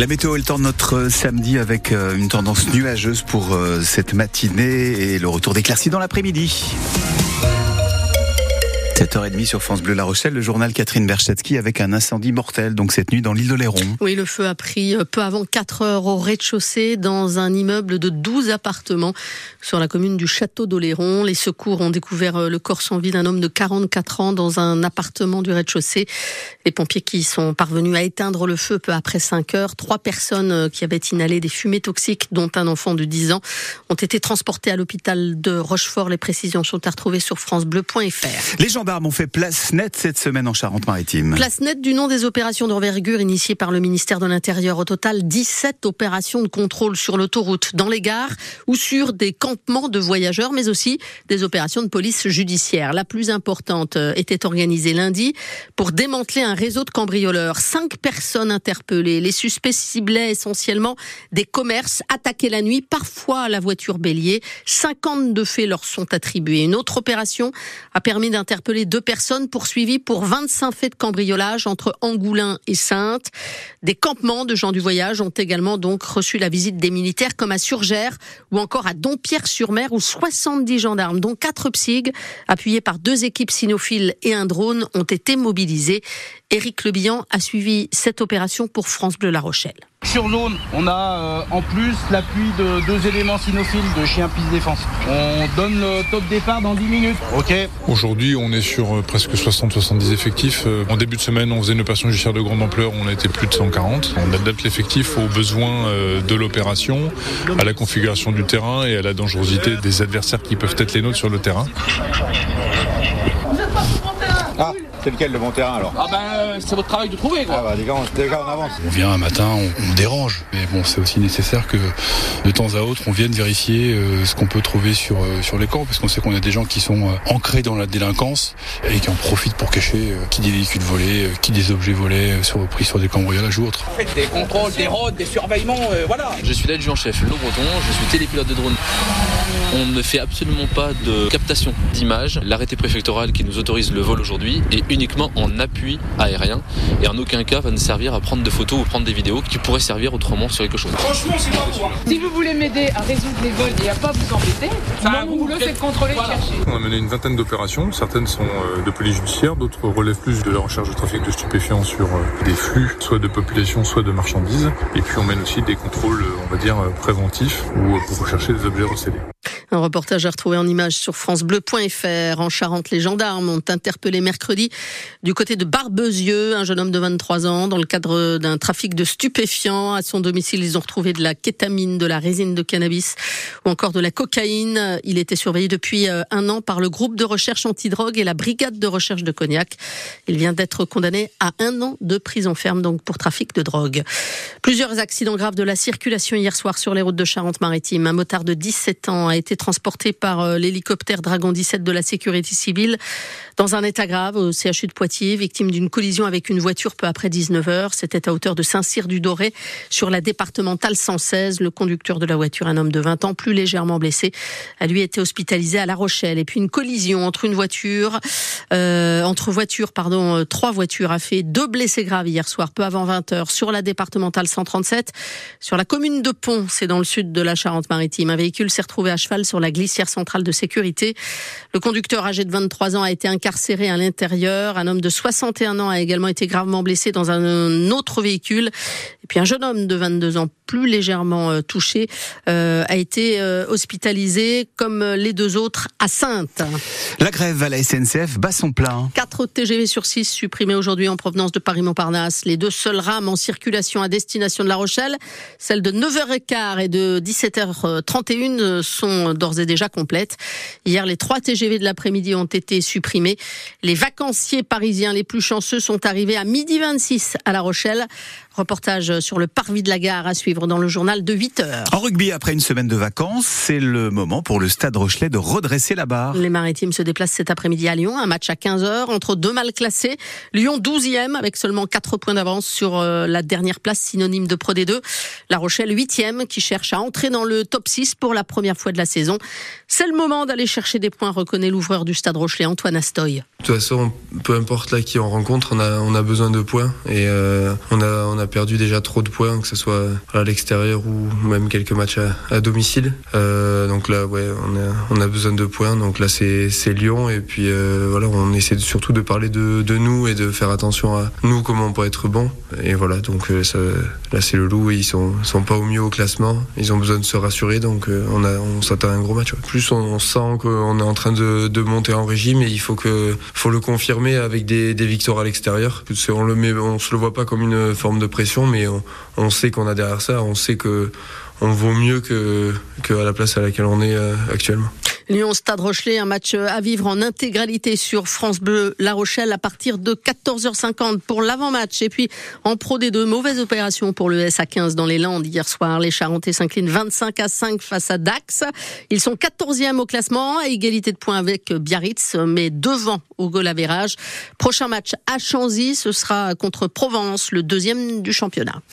La météo est le temps de notre samedi avec euh, une tendance nuageuse pour euh, cette matinée et le retour d'éclaircies dans l'après-midi. 7h30 sur France Bleu La Rochelle, le journal Catherine Berchetsky avec un incendie mortel, donc cette nuit dans l'île de Léron. Oui, le feu a pris peu avant 4 heures au rez-de-chaussée dans un immeuble de 12 appartements sur la commune du Château d'Oléron. Les secours ont découvert euh, le corps sans vie d'un homme de 44 ans dans un appartement du rez-de-chaussée. Les pompiers qui sont parvenus à éteindre le feu peu après 5 heures, trois personnes euh, qui avaient inhalé des fumées toxiques, dont un enfant de 10 ans, ont été transportées à l'hôpital de Rochefort. Les précisions sont à retrouver sur francebleu.fr. Les gendarmes ont fait place nette cette semaine en Charente-Maritime. Place nette du nom des opérations d'envergure initiées par le ministère de l'Intérieur. Au total, 17 opérations de contrôle sur l'autoroute, dans les gares ou sur des campements de voyageurs, mais aussi des opérations de police judiciaire. La plus importante euh, était organisée lundi pour démanteler un réseau de cambrioleurs. Cinq personnes interpellées. Les suspects ciblaient essentiellement des commerces attaqués la nuit, parfois à la voiture bélier. 52 faits leur sont attribués. Une autre opération a permis d'interpeller deux personnes poursuivies pour 25 faits de cambriolage entre Angoulin et Sainte. Des campements de gens du voyage ont également donc reçu la visite des militaires comme à Surgères ou encore à Dompierre-sur-Mer où 70 gendarmes dont 4 psyg appuyés par deux équipes cynophiles et un drone ont été mobilisés. Éric Lebihan a suivi cette opération pour France Bleu La Rochelle. Sur zone, on a euh, en plus l'appui de deux éléments cynophiles de Chien Piste Défense. On donne le top départ dans 10 minutes. Ok. Aujourd'hui, on est sur euh, presque 60-70 effectifs. Euh, en début de semaine, on faisait une opération judiciaire de grande ampleur, on a été plus de 140. On adapte l'effectif aux besoins de l'opération, à la configuration du terrain et à la dangerosité des adversaires qui peuvent être les nôtres sur le terrain. Ah, c'est lequel le bon terrain alors Ah ben c'est votre travail de trouver quoi. Ah bah les gars, on, les gars, on avance. On vient un matin, on, on dérange, mais bon c'est aussi nécessaire que de temps à autre on vienne vérifier euh, ce qu'on peut trouver sur euh, sur les camps, parce qu'on sait qu'on a des gens qui sont euh, ancrés dans la délinquance et qui en profitent pour cacher euh, qui des véhicules volés, euh, qui des objets volés euh, sur, pris sur des cambriolages ou autres. Faites des contrôles, des rôdes, des surveillements, euh, voilà. Je suis l'adjudant-chef Lo Breton, je suis télépilote de drone. On ne fait absolument pas de captation d'images. L'arrêté préfectoral qui nous autorise le vol aujourd'hui est uniquement en appui aérien et en aucun cas va nous servir à prendre des photos ou prendre des vidéos qui pourraient servir autrement sur quelque chose. Franchement c'est pas pour. Si vous voulez m'aider à résoudre les vols et à pas vous embêter, Ça, mon boulot c'est de contrôler et de chercher. On a mené une vingtaine d'opérations, certaines sont euh, de police judiciaire, d'autres relèvent plus de la recherche de trafic de stupéfiants sur euh, des flux, soit de population, soit de marchandises. Et puis on mène aussi des contrôles, euh, on va dire, préventifs ou pour rechercher des objets recélés. Un reportage à retrouver en image sur francebleu.fr. En Charente, les gendarmes ont interpellé mercredi du côté de Barbezieux un jeune homme de 23 ans dans le cadre d'un trafic de stupéfiants. À son domicile, ils ont retrouvé de la kétamine, de la résine de cannabis ou encore de la cocaïne. Il était surveillé depuis euh, un an par le groupe de recherche antidrogue et la brigade de recherche de Cognac. Il vient d'être condamné à un an de prison ferme donc pour trafic de drogue. Plusieurs accidents graves de la circulation hier soir sur les routes de Charente-Maritime. Un motard de 17 ans a été transporté par euh, l'hélicoptère Dragon 17 de la sécurité civile dans un état grave au CHU de Poitiers, victime d'une collision avec une voiture peu après 19h. C'était à hauteur de Saint-Cyr-du-Doré sur la départementale 116. Le conducteur de la voiture, un homme de 20 ans, plus légèrement blessé, a lui été hospitalisé à La Rochelle. Et puis une collision entre une voiture, euh, entre voitures, pardon, euh, trois voitures a fait deux blessés graves hier soir, peu avant 20h, sur la départementale 137, sur la commune de Pont, c'est dans le sud de la Charente-Maritime. Un véhicule s'est retrouvé à cheval sur la glissière centrale de sécurité. Le conducteur âgé de 23 ans a été incarcéré à l'intérieur. Un homme de 61 ans a également été gravement blessé dans un autre véhicule. Et puis un jeune homme de 22 ans, plus légèrement euh, touché, euh, a été euh, hospitalisé comme les deux autres à Sainte. La grève à la SNCF bat son plein. 4 TGV sur 6 supprimés aujourd'hui en provenance de Paris-Montparnasse. Les deux seules rames en circulation à destination de La Rochelle, celles de 9h15 et de 17h31 sont d'ores et déjà complètes. Hier, les 3 TGV de l'après-midi ont été supprimés. Les vacanciers parisiens les plus chanceux sont arrivés à midi 26 à La Rochelle. Reportage sur le parvis de la gare à suivre dans le journal de 8 heures. En rugby, après une semaine de vacances, c'est le moment pour le Stade Rochelet de redresser la barre. Les Maritimes se déplacent cet après-midi à Lyon, un match à 15h entre deux mal classés. Lyon 12e avec seulement 4 points d'avance sur euh, la dernière place synonyme de Pro D2. La Rochelle 8e qui cherche à entrer dans le top 6 pour la première fois de la saison. C'est le moment d'aller chercher des points, reconnaît l'ouvreur du Stade Rochelet, Antoine Astoy. De toute façon, peu importe là qui on rencontre, on a, on a besoin de points et euh, on, a, on a perdu déjà trop de points, que ce soit à l'extérieur ou même quelques matchs à, domicile. Euh, donc là, ouais, on a, besoin de points. Donc là, c'est Lyon et puis voilà, on essaie surtout de parler de, nous et de faire attention à nous, comment on peut être bon. Et voilà, donc euh, là, c'est le loup ils sont, sont pas au mieux au classement. Ils ont besoin de se rassurer, donc euh, on, on s'attend à un gros match. Plus on, on sent qu'on est en train de, de monter en régime et il faut que faut le confirmer avec des, des victoires à l'extérieur. On le met, on se le voit pas comme une forme de pression, mais on, on sait qu'on a derrière ça, on sait que on vaut mieux que, que à la place à laquelle on est euh, actuellement. Lyon Stade Rochelet, un match à vivre en intégralité sur France Bleu La Rochelle à partir de 14h50 pour l'avant-match. Et puis en Pro des deux, mauvaise opération pour le SA15 dans les Landes hier soir. Les Charentais s'inclinent 25 à 5 face à Dax. Ils sont 14e au classement à égalité de points avec Biarritz, mais devant au goal Prochain match à Chanzy, ce sera contre Provence, le deuxième du championnat.